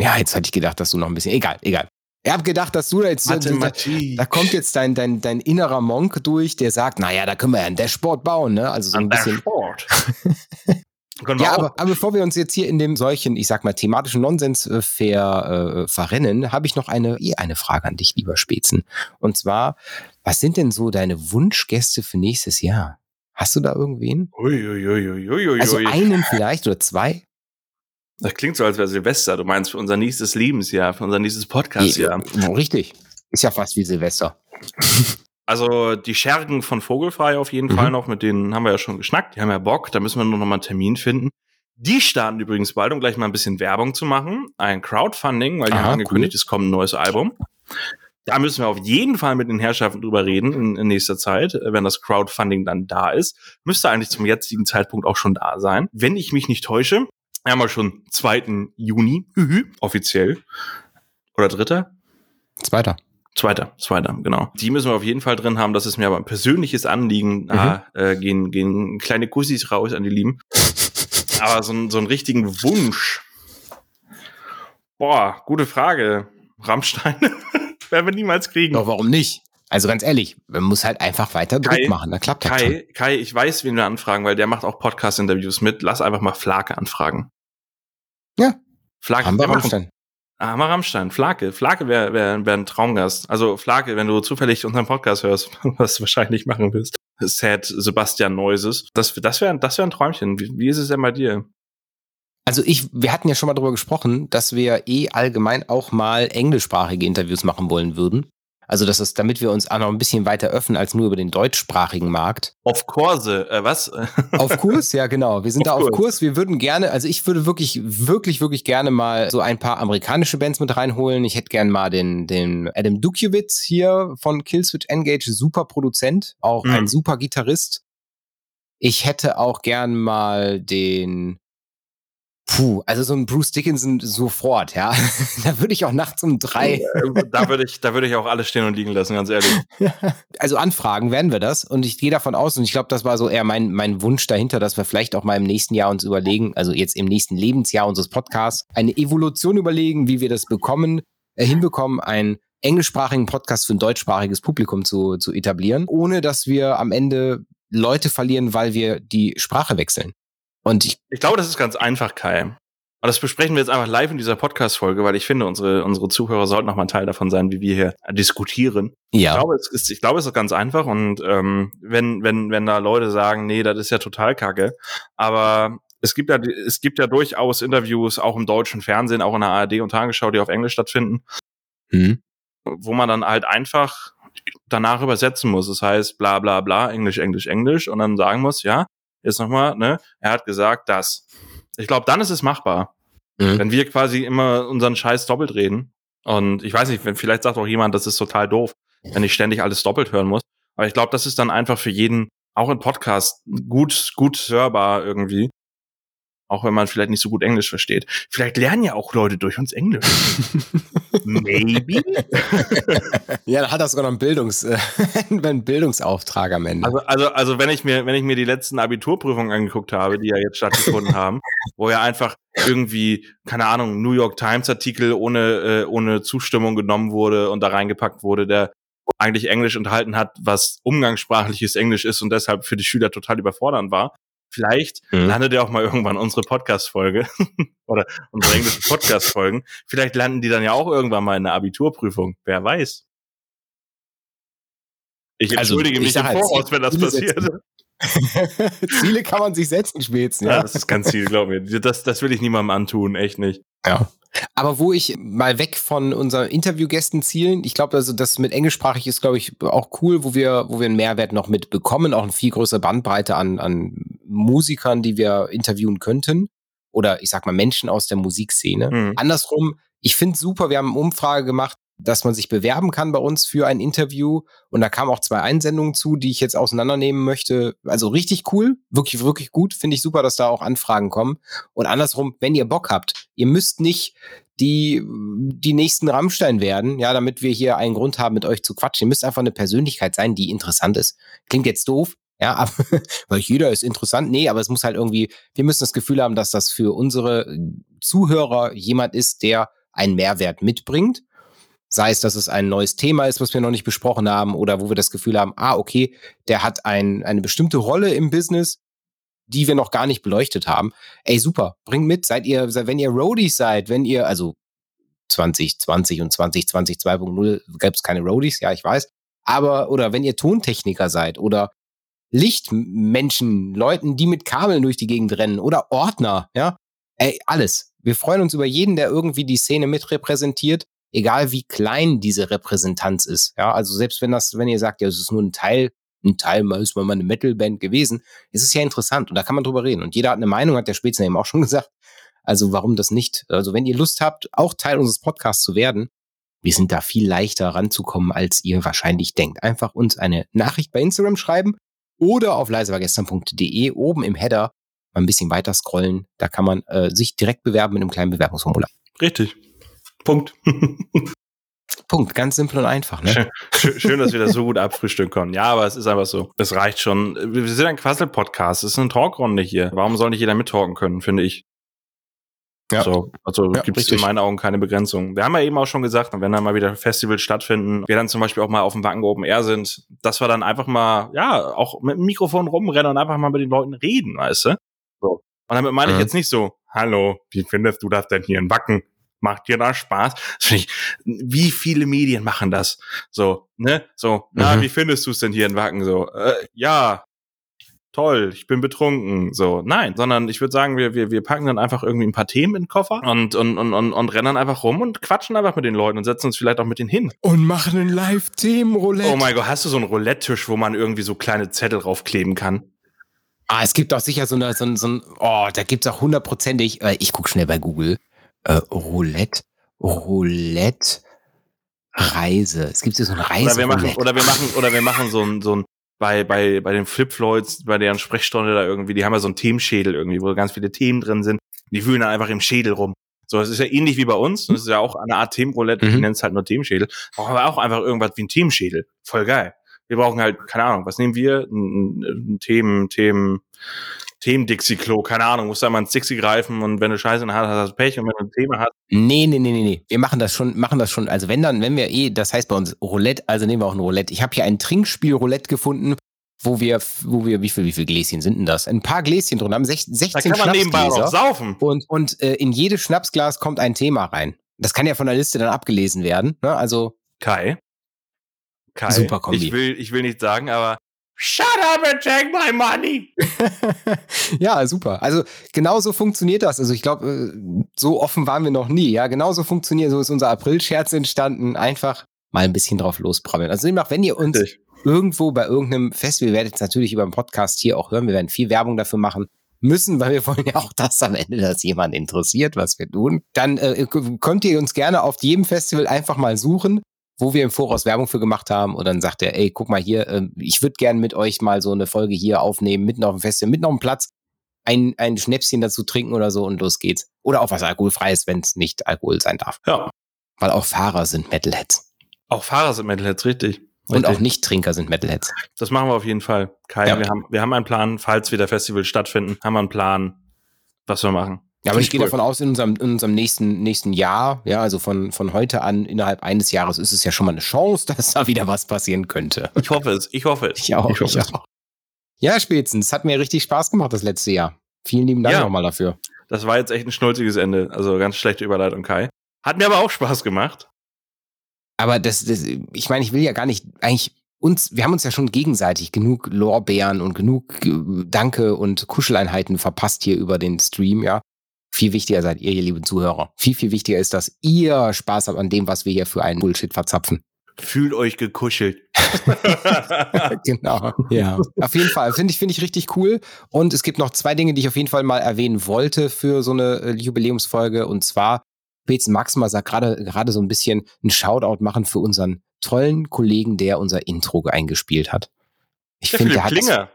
Ja, jetzt hatte ich gedacht, dass du noch ein bisschen. Egal, egal. Ich habe gedacht, dass du da jetzt. Mathematik. Da kommt jetzt dein, dein, dein innerer Monk durch, der sagt, naja, da können wir ja ein Dashboard bauen, ne? Also so ein der bisschen. Können wir Ja, aber, aber bevor wir uns jetzt hier in dem solchen, ich sag mal, thematischen Nonsens äh, ver, äh, verrennen, habe ich noch eine, eh eine Frage an dich, lieber Spätzen. Und zwar, was sind denn so deine Wunschgäste für nächstes Jahr? Hast du da irgendwen? Uiuiuiuiui. Also einen vielleicht oder zwei? Das klingt so, als wäre Silvester. Du meinst für unser nächstes Lebensjahr, für unser nächstes Podcast-Jahr. Ja, richtig. Ist ja fast wie Silvester. Also die Schergen von Vogelfrei auf jeden Mhm. Fall noch, mit denen haben wir ja schon geschnackt, die haben ja Bock, da müssen wir nur noch mal einen Termin finden. Die starten übrigens bald, um gleich mal ein bisschen Werbung zu machen. Ein Crowdfunding, weil die Aha, haben angekündigt, cool. es kommt ein neues Album. Da müssen wir auf jeden Fall mit den Herrschaften drüber reden in, in nächster Zeit, wenn das Crowdfunding dann da ist. Müsste eigentlich zum jetzigen Zeitpunkt auch schon da sein. Wenn ich mich nicht täusche, haben wir schon 2. Juni, offiziell. Oder dritter? Zweiter. Zweiter, zweiter, genau. Die müssen wir auf jeden Fall drin haben. Das ist mir aber ein persönliches Anliegen. Da äh, gehen, gehen kleine Kussis raus an die Lieben. Aber so, einen- so einen richtigen Wunsch. Boah, gute Frage. Rammstein werden wir niemals kriegen. Doch, warum nicht? Also ganz ehrlich, man muss halt einfach weiter Druck Kai, machen, da klappt das schon. Kai, Kai, ich weiß, wen wir anfragen, weil der macht auch Podcast-Interviews mit. Lass einfach mal Flake anfragen. Ja. Flake, Haben wir Rammstein. Ah, mal Rammstein, Flake. Flake wäre wär, wär ein Traumgast. Also Flake, wenn du zufällig unseren Podcast hörst, was du wahrscheinlich machen wirst. Sad Sebastian Neuses. Das, das wäre das wär ein Träumchen. Wie, wie ist es denn bei dir? Also ich, wir hatten ja schon mal darüber gesprochen, dass wir eh allgemein auch mal englischsprachige Interviews machen wollen würden. Also das ist, damit wir uns auch noch ein bisschen weiter öffnen als nur über den deutschsprachigen Markt. Auf Kurse, äh, was? Auf Kurs, ja genau. Wir sind auf da auf Kurs. Kurs. Wir würden gerne, also ich würde wirklich, wirklich, wirklich gerne mal so ein paar amerikanische Bands mit reinholen. Ich hätte gern mal den, den Adam Dukiewicz hier von Killswitch Engage, super Produzent, auch mhm. ein super Gitarrist. Ich hätte auch gern mal den Puh, also so ein Bruce Dickinson sofort, ja. da würde ich auch nachts um drei. Äh, da würde ich, da würde ich auch alles stehen und liegen lassen, ganz ehrlich. also anfragen werden wir das und ich gehe davon aus und ich glaube, das war so eher mein, mein Wunsch dahinter, dass wir vielleicht auch mal im nächsten Jahr uns überlegen, also jetzt im nächsten Lebensjahr unseres Podcasts, eine Evolution überlegen, wie wir das bekommen, äh, hinbekommen, einen englischsprachigen Podcast für ein deutschsprachiges Publikum zu, zu etablieren, ohne dass wir am Ende Leute verlieren, weil wir die Sprache wechseln. Und ich, ich glaube, das ist ganz einfach, Kai. Und das besprechen wir jetzt einfach live in dieser Podcast-Folge, weil ich finde, unsere, unsere Zuhörer sollten noch mal Teil davon sein, wie wir hier diskutieren. Ja. Ich glaube, es ist, ich glaube, es ist ganz einfach. Und ähm, wenn, wenn, wenn da Leute sagen, nee, das ist ja total kacke, aber es gibt ja, es gibt ja durchaus Interviews, auch im deutschen Fernsehen, auch in der ARD und Tagesschau, die auf Englisch stattfinden, mhm. wo man dann halt einfach danach übersetzen muss. Das heißt, bla bla bla, Englisch, Englisch, Englisch und dann sagen muss, ja, jetzt nochmal, ne, er hat gesagt, dass. Ich glaube, dann ist es machbar. Mhm. Wenn wir quasi immer unseren Scheiß doppelt reden. Und ich weiß nicht, wenn, vielleicht sagt auch jemand, das ist total doof, wenn ich ständig alles doppelt hören muss. Aber ich glaube, das ist dann einfach für jeden, auch im Podcast, gut, gut hörbar irgendwie. Auch wenn man vielleicht nicht so gut Englisch versteht. Vielleicht lernen ja auch Leute durch uns Englisch. Maybe. ja, da hat er sogar noch einen, Bildungs, einen Bildungsauftrag am Ende. Also, also, also wenn ich mir, wenn ich mir die letzten Abiturprüfungen angeguckt habe, die ja jetzt stattgefunden haben, wo ja einfach irgendwie, keine Ahnung, New York Times Artikel ohne, äh, ohne Zustimmung genommen wurde und da reingepackt wurde, der eigentlich Englisch enthalten hat, was umgangssprachliches Englisch ist und deshalb für die Schüler total überfordernd war. Vielleicht mhm. landet ja auch mal irgendwann unsere Podcast-Folge oder unsere englischen Podcast-Folgen. Vielleicht landen die dann ja auch irgendwann mal in der Abiturprüfung. Wer weiß. Ich also, entschuldige also, ich mich im Voraus, halt, wenn das passiert. Ziele kann man sich setzen, spätestens. Ja, das ist ganz Ziel, glaube ich. Das, das will ich niemandem antun, echt nicht. Ja. Aber wo ich mal weg von unseren Interviewgästen zielen, ich glaube, also das mit englischsprachig ist, glaube ich, auch cool, wo wir, wo wir einen Mehrwert noch mit bekommen, auch eine viel größere Bandbreite an, an Musikern, die wir interviewen könnten. Oder ich sag mal Menschen aus der Musikszene. Mhm. Andersrum, ich finde super, wir haben eine Umfrage gemacht, dass man sich bewerben kann bei uns für ein Interview. Und da kamen auch zwei Einsendungen zu, die ich jetzt auseinandernehmen möchte. Also richtig cool, wirklich, wirklich gut. Finde ich super, dass da auch Anfragen kommen. Und andersrum, wenn ihr Bock habt, ihr müsst nicht die, die nächsten Rammstein werden, ja, damit wir hier einen Grund haben, mit euch zu quatschen. Ihr müsst einfach eine Persönlichkeit sein, die interessant ist. Klingt jetzt doof, ja, aber, weil jeder ist interessant. Nee, aber es muss halt irgendwie, wir müssen das Gefühl haben, dass das für unsere Zuhörer jemand ist, der einen Mehrwert mitbringt Sei es, dass es ein neues Thema ist, was wir noch nicht besprochen haben, oder wo wir das Gefühl haben, ah, okay, der hat ein, eine bestimmte Rolle im Business, die wir noch gar nicht beleuchtet haben. Ey, super, bringt mit, seid ihr, wenn ihr Roadies seid, wenn ihr, also 2020 und 2020 2.0 gab es keine Roadies, ja, ich weiß. Aber, oder wenn ihr Tontechniker seid oder Lichtmenschen, Leuten, die mit Kabeln durch die Gegend rennen oder Ordner, ja, ey, alles. Wir freuen uns über jeden, der irgendwie die Szene mitrepräsentiert egal wie klein diese Repräsentanz ist. Ja, also selbst wenn das, wenn ihr sagt, ja, es ist nur ein Teil, ein Teil mal ist mal eine Metalband gewesen, ist es ja interessant und da kann man drüber reden. Und jeder hat eine Meinung, hat der Spätzner eben auch schon gesagt. Also warum das nicht? Also wenn ihr Lust habt, auch Teil unseres Podcasts zu werden, wir sind da viel leichter ranzukommen, als ihr wahrscheinlich denkt. Einfach uns eine Nachricht bei Instagram schreiben oder auf leisewargestern.de oben im Header mal ein bisschen weiter scrollen. Da kann man äh, sich direkt bewerben mit einem kleinen Bewerbungsformular. Richtig. Punkt. Punkt, ganz simpel und einfach. Ne? Schön, schön, dass wir das so gut abfrühstücken können. Ja, aber es ist einfach so. Es reicht schon. Wir sind ein Quassel-Podcast. Es ist eine Talkrunde hier. Warum soll nicht jeder mittalken können, finde ich. Ja. So, also ja, gibt es in meinen Augen keine Begrenzung. Wir haben ja eben auch schon gesagt, wenn dann mal wieder Festivals stattfinden, wir dann zum Beispiel auch mal auf dem Wacken Open Air sind, dass wir dann einfach mal, ja, auch mit dem Mikrofon rumrennen und einfach mal mit den Leuten reden, weißt du? So. Und damit meine mhm. ich jetzt nicht so, hallo, wie findest du das denn hier in Wacken? Macht dir das Spaß? Ich, wie viele Medien machen das? So, ne? So, na, Mhm. wie findest du es denn hier in Wacken? So, äh, ja, toll, ich bin betrunken. So, nein, sondern ich würde sagen, wir, wir, wir packen dann einfach irgendwie ein paar Themen in den Koffer und, und, und, und, und rennen dann einfach rum und quatschen einfach mit den Leuten und setzen uns vielleicht auch mit denen hin. Und machen ein Live-Themen-Roulette. Oh mein Gott, hast du so einen Roulette-Tisch, wo man irgendwie so kleine Zettel draufkleben kann? Ah, es gibt auch sicher so, eine, so, ein, so ein, oh, da gibt's auch hundertprozentig, äh, ich guck schnell bei Google, äh, Roulette, Roulette, Reise. Es gibt hier so eine Reise. Oder wir machen, oder wir machen, oder wir machen so ein, so ein, bei, bei, bei den Flip Floyds, bei deren Sprechstunde da irgendwie, die haben ja so einen Themenschädel irgendwie, wo ganz viele Themen drin sind. Die wühlen dann einfach im Schädel rum. So, das ist ja ähnlich wie bei uns. Das ist ja auch eine Art Themenroulette. Ich Mhm. nenne es halt nur Themenschädel. Brauchen wir auch einfach irgendwas wie ein Themenschädel. Voll geil. Wir brauchen halt, keine Ahnung, was nehmen wir? Ein, ein, ein Themen, Themen, Themen-Dixie-Klo, keine Ahnung, musst da mal ins Dixie greifen und wenn du Scheiße in der Hand hast, hast du Pech und wenn du ein Thema hast, Nee, nee, nee, nee, nee. Wir machen das schon, machen das schon. Also wenn dann, wenn wir eh, das heißt bei uns Roulette, also nehmen wir auch ein Roulette. Ich habe hier ein Trinkspiel Roulette gefunden, wo wir, wo wir, wie viel, wie viel Gläschen sind denn das? Ein paar Gläschen drin haben, sech- 16 da kann man nebenbei auch saufen. Und, und äh, in jedes Schnapsglas kommt ein Thema rein. Das kann ja von der Liste dann abgelesen werden. Ne? Also Kai. Kai. Super Kombi. Ich will, ich will nicht sagen, aber Shut up and take my money. ja, super. Also genauso funktioniert das. Also ich glaube, äh, so offen waren wir noch nie. Ja, genauso funktioniert, so ist unser April-Scherz entstanden. Einfach mal ein bisschen drauf losprabbeln. Also demnach, wenn ihr uns Richtig. irgendwo bei irgendeinem Festival, ihr werdet es natürlich über den Podcast hier auch hören, wir werden viel Werbung dafür machen müssen, weil wir wollen ja auch, dass am Ende das jemand interessiert, was wir tun. Dann äh, könnt ihr uns gerne auf jedem Festival einfach mal suchen, wo wir im Voraus Werbung für gemacht haben und dann sagt er, ey, guck mal hier, äh, ich würde gerne mit euch mal so eine Folge hier aufnehmen, mitten auf dem Festival, mitten auf dem Platz, ein, ein Schnäpschen dazu trinken oder so und los geht's. Oder auch was alkoholfreies, wenn es nicht Alkohol sein darf. Ja. Weil auch Fahrer sind Metalheads. Auch Fahrer sind Metalheads, richtig. Und Richtig. auch Nichttrinker sind Metalheads. Das machen wir auf jeden Fall. Kai, Ja. wir, haben, wir haben einen Plan, falls wieder Festivals stattfinden, haben wir einen Plan, was wir machen. Ja, aber ich gehe cool. davon aus, in unserem, in unserem nächsten, nächsten Jahr, ja, also von, von heute an, innerhalb eines Jahres, ist es ja schon mal eine Chance, dass da wieder was passieren könnte. Ich hoffe es, ich hoffe es. Ich auch, Ich hoffe ich es. auch. Ja, spätestens. Es hat mir richtig Spaß gemacht das letzte Jahr. Vielen lieben Dank Ja. nochmal dafür. Das war jetzt echt ein schnulziges Ende. Also ganz schlechte Überleitung, Kai. Hat mir aber auch Spaß gemacht. Aber das, das, ich meine, ich will ja gar nicht, eigentlich uns, wir haben uns ja schon gegenseitig genug Lorbeeren und genug äh, Danke und Kuscheleinheiten verpasst hier über den Stream, ja. Viel wichtiger seid ihr, ihr lieben Zuhörer. Viel, viel wichtiger ist, dass ihr Spaß habt an dem, was wir hier für einen Bullshit verzapfen. Fühlt euch gekuschelt. genau. Ja. Auf jeden Fall. Finde ich, finde ich richtig cool. Und es gibt noch zwei Dinge, die ich auf jeden Fall mal erwähnen wollte für so eine äh, Jubiläumsfolge. Und zwar, Petz Max mal sagt gerade, gerade so ein bisschen einen Shoutout machen für unseren tollen Kollegen, der unser Intro eingespielt hat. Ich Der finde, Philipp der hat das, Klinger.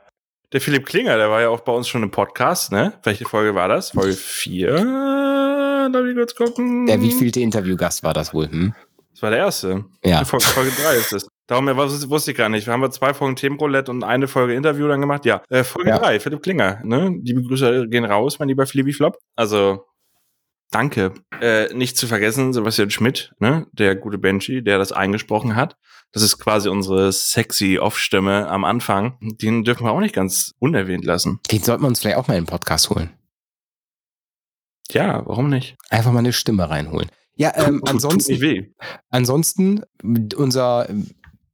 Der Philipp Klinger, der war ja auch bei uns schon im Podcast, ne? Welche Folge war das? Folge 4? Darf ich kurz gucken? der wievielte Interviewgast war das wohl? Hm? Das war der erste. Ja. Folge, Folge 3 ist es. Darum ja, was, wusste ich gar nicht. Wir haben zwei Folgen Themenroulette und eine Folge Interview dann gemacht. Ja, äh, Folge Ja. 3, Philipp Klinger. Ne? Die Begrüße gehen raus, mein lieber Philippi Flop. Also, danke. Äh, nicht zu vergessen, Sebastian Schmidt, ne? der gute Benji, der das eingesprochen hat. Das ist quasi unsere sexy Off-Stimme am Anfang. Den dürfen wir auch nicht ganz unerwähnt lassen. Den sollten wir uns vielleicht auch mal in den Podcast holen. Ja, warum nicht? Einfach mal eine Stimme reinholen. Ja, ähm, Tut- tut ansonsten. weh. Ansonsten, unser ähm,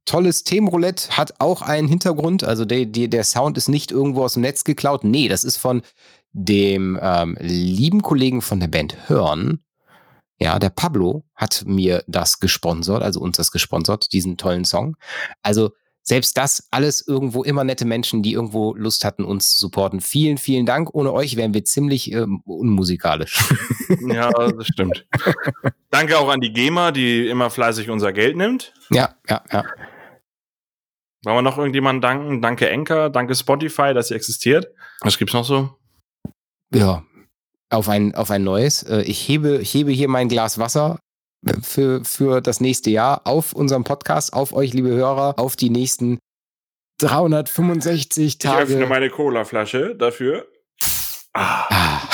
tolles Themenroulette hat auch einen Hintergrund. Also der, der, der Sound ist nicht irgendwo aus dem Netz geklaut. Nee, das ist von dem ähm, lieben Kollegen von der Band Hörn. Ja, der Pablo hat mir das gesponsert, also uns das gesponsert, diesen tollen Song. Also selbst das alles irgendwo immer nette Menschen, die irgendwo Lust hatten, uns zu supporten. Vielen, vielen Dank. Ohne euch wären wir ziemlich ähm, unmusikalisch. Ja, das stimmt. Danke auch an die GEMA, die immer fleißig unser Geld nimmt. ja, ja, ja. Wollen wir noch irgendjemanden danken? Danke Enker, danke Spotify, dass ihr existiert. Was gibt's noch so? Ja, auf ein, auf ein neues. Äh, Ich hebe, ich hebe hier mein Glas Wasser für, für das nächste Jahr auf unserem Podcast, auf euch, liebe Hörer, auf die nächsten 365 Ich öffne Tage. meine Cola-Flasche dafür. Ah, Ah.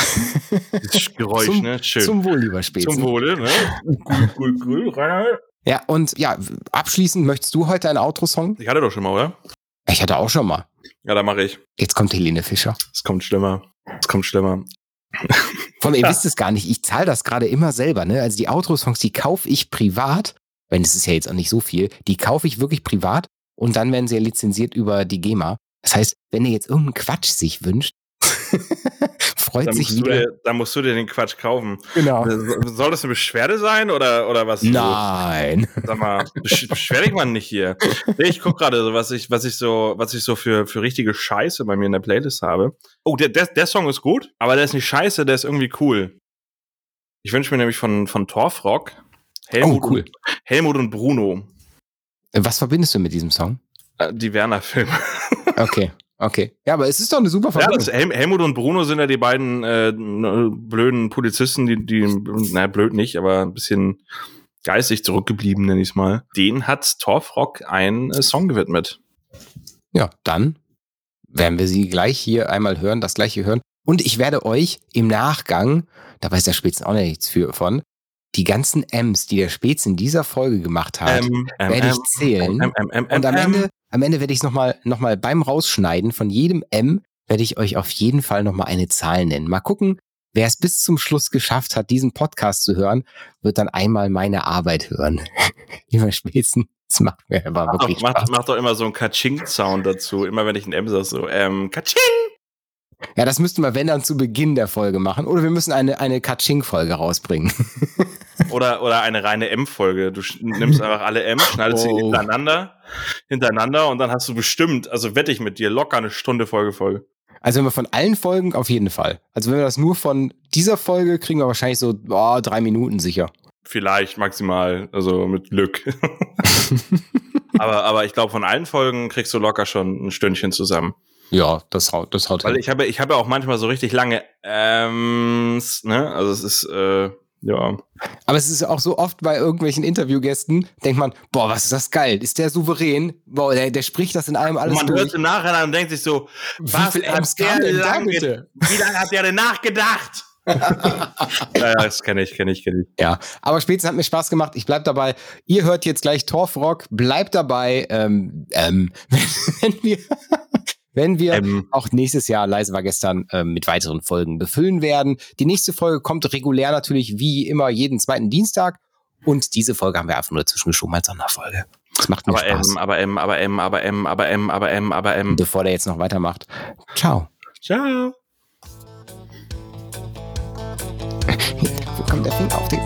das Geräusch, Zum- ne? Schön. Zum Wohl, lieber Spätzen. Zum Wohle, ne? Cool, cool, cool. Reinhard. Ja, und ja, abschließend möchtest du heute einen Outro-Song? Ich hatte doch schon mal, oder? Ich hatte auch schon mal. Ja, da mache ich. Jetzt kommt Helene Fischer. Es kommt schlimmer. Es kommt schlimmer. Vor allem, ihr wisst es gar nicht, ich zahle das gerade immer selber, ne? Also die Outro-Songs, die kaufe ich privat, wenn es ist ja jetzt auch nicht so viel, die kaufe ich wirklich privat und dann werden sie ja lizenziert über die GEMA. Das heißt, wenn ihr jetzt irgendeinen Quatsch sich wünscht, freut sich musst, du wieder. dir, dann musst du dir den Quatsch kaufen. Genau. Soll das eine Beschwerde sein oder, oder was? Nein. Sag mal, besch beschwer dich mal nicht hier. Nee, ich guck gerade so, was ich, was ich so, was ich so für, für richtige Scheiße bei mir in der Playlist habe. Oh, der, der, der Song ist gut, aber der ist nicht scheiße, der ist irgendwie cool. Ich wünsche mir nämlich von, von Torfrock Helmut, Oh, cool. und, Helmut und Bruno, Was verbindest du mit diesem Song? äh, die Werner-Filme. Okay, okay. Ja, aber es ist doch eine super Ja, Verbindung. das Hel Helmut und Bruno sind ja die beiden äh, n- blöden Polizisten, die, die, naja, blöd nicht, aber ein bisschen geistig zurückgeblieben, nenn ich's mal. Den hat Torfrock einen äh, Song gewidmet. Ja, dann werden wir sie gleich hier einmal hören, das gleiche hören. Und ich werde euch im Nachgang, da weiß der Spätzen auch nichts für, von, die ganzen M's, die der Spätz in dieser Folge gemacht hat, Ähm, ähm, werde ich zählen. ähm, und am Ende, am Ende werde ich es nochmal noch mal beim Rausschneiden von jedem M, werde ich euch auf jeden Fall nochmal eine Zahl nennen. Mal gucken, wer es bis zum Schluss geschafft hat, diesen Podcast zu hören, wird dann einmal meine Arbeit hören. Lieber Spätzen, das macht mir aber wirklich doch, mach, Spaß. mach doch immer so einen Kaching-Sound dazu. Immer wenn ich ein M sag, so, ähm, Kaching! Ja, das müssten wir, wenn dann, zu Beginn der Folge machen. Oder wir müssen eine, eine Katsching-Folge rausbringen. Oder, oder eine reine M-Folge. Du nimmst einfach alle M, schneidest sie Oh. hintereinander, hintereinander und dann hast du bestimmt, also wette ich mit dir, locker eine Stunde Folge voll. Also wenn wir von allen Folgen, auf jeden Fall. Also wenn wir das nur von dieser Folge, kriegen wir wahrscheinlich so boah, drei Minuten sicher. Vielleicht maximal, also mit Glück. aber, aber ich glaube, von allen Folgen kriegst du locker schon ein Stündchen zusammen. Ja, das haut, das haut Weil hin. ich habe, ich habe ja auch manchmal so richtig lange Äms, ne? Also es ist, äh, ja. Aber es ist auch so oft bei irgendwelchen Interviewgästen, denkt man, boah, was ist das geil? Ist der souverän? Boah, der, der spricht das in allem Und alles man durch. hört im Nachhinein und denkt sich so, Wie was viel hat Amps der kam denn da lange, bitte? wie lange hat der denn nachgedacht? ja, ja, das kenne ich, kenne ich, kenne ich. Ja, aber spätestens hat mir Spaß gemacht. Ich bleib dabei. Ihr hört jetzt gleich Torfrock. Bleibt dabei, ähm, ähm, wenn wir, wenn wir Ähm, auch nächstes Jahr, leise war gestern, ähm, mit weiteren Folgen befüllen werden. Die nächste Folge kommt regulär natürlich wie immer jeden zweiten Dienstag. Und diese Folge haben wir einfach nur zwischengeschoben als Sonderfolge. Das macht mir aber Spaß. M, aber M, aber M, aber M, aber M, aber M, aber M. Bevor der jetzt noch weitermacht. Ciao. Ciao. Wo kommt der Finger auf den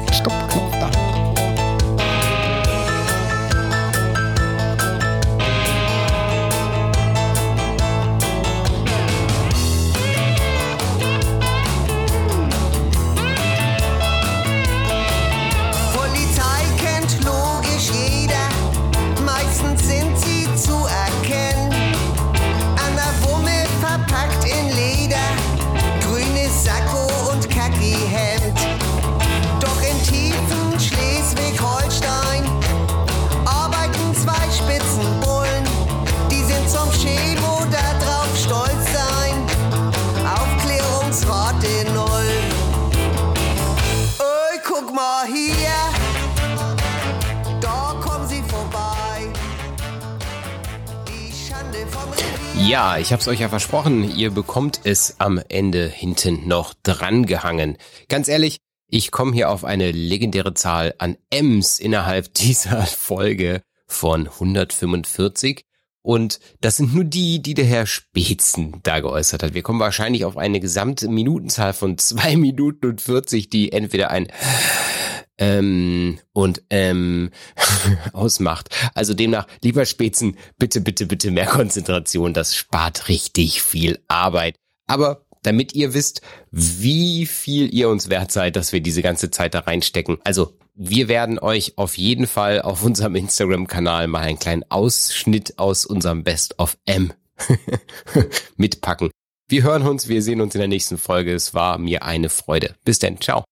Ja, ich hab's euch ja versprochen, ihr bekommt es am Ende hinten noch drangehangen. Ganz ehrlich, ich komme hier auf eine legendäre Zahl an M's innerhalb dieser Folge von 145. Und das sind nur die, die der Herr Spezen da geäußert hat. Wir kommen wahrscheinlich auf eine gesamte Minutenzahl von zwei Minuten und 40, die entweder ein ähm und ähm ausmacht. Also demnach, lieber Spezen, bitte, bitte, bitte mehr Konzentration. Das spart richtig viel Arbeit. Aber damit ihr wisst, wie viel ihr uns wert seid, dass wir diese ganze Zeit da reinstecken. Also wir werden euch auf jeden Fall auf unserem Instagram-Kanal mal einen kleinen Ausschnitt aus unserem Best of M mitpacken. Wir hören uns, wir sehen uns in der nächsten Folge. Es war mir eine Freude. Bis denn, ciao.